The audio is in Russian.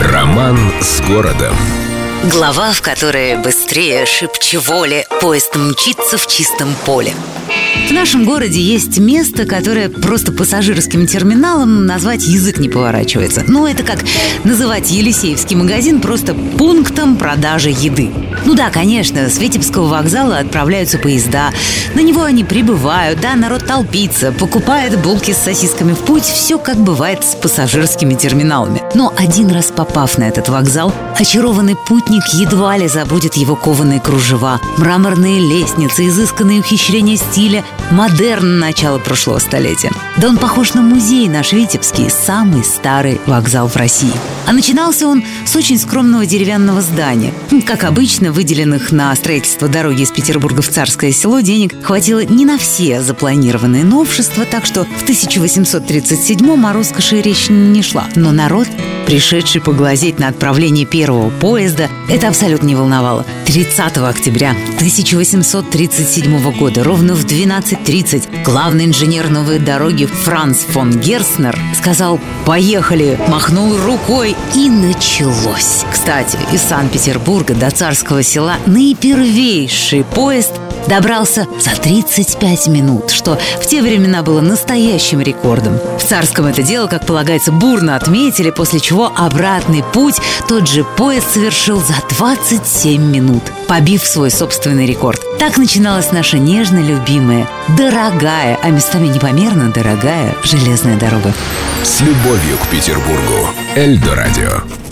Роман с городом. Глава, в которой быстрее шибчеволи поезд мчится в чистом поле. В нашем городе есть место, которое просто пассажирским терминалом назвать язык не поворачивается. Ну, это как называть Елисеевский магазин просто пунктом продажи еды. Ну да, конечно, с Витебского вокзала отправляются поезда. На него они прибывают, да, народ толпится, покупает булки с сосисками в путь. Все как бывает с пассажирскими терминалами. Но один раз попав на этот вокзал, очарованный путник едва ли забудет его кованые кружева, мраморные лестницы, изысканные ухищрения стиля, модерн начала прошлого столетия. Да он похож на музей наш Витебский, самый старый вокзал в России. А начинался он с очень скромного деревянного здания. Как обычно, выделенных на строительство дороги из Петербурга в Царское село денег хватило не на все запланированные новшества, так что в 1837-м о роскоши речь не шла. Но народ пришедший поглазеть на отправление первого поезда, это абсолютно не волновало. 30 октября 1837 года, ровно в 12.30, главный инженер новой дороги Франц фон Герснер сказал «Поехали!», махнул рукой и началось. Кстати, из Санкт-Петербурга до Царского села наипервейший поезд – добрался за 35 минут, что в те времена было настоящим рекордом. В Царском это дело, как полагается, бурно отметили, после чего обратный путь тот же поезд совершил за 27 минут, побив свой собственный рекорд. Так начиналась наша нежно любимая, дорогая, а местами непомерно дорогая железная дорога. С любовью к Петербургу. Эльдо радио.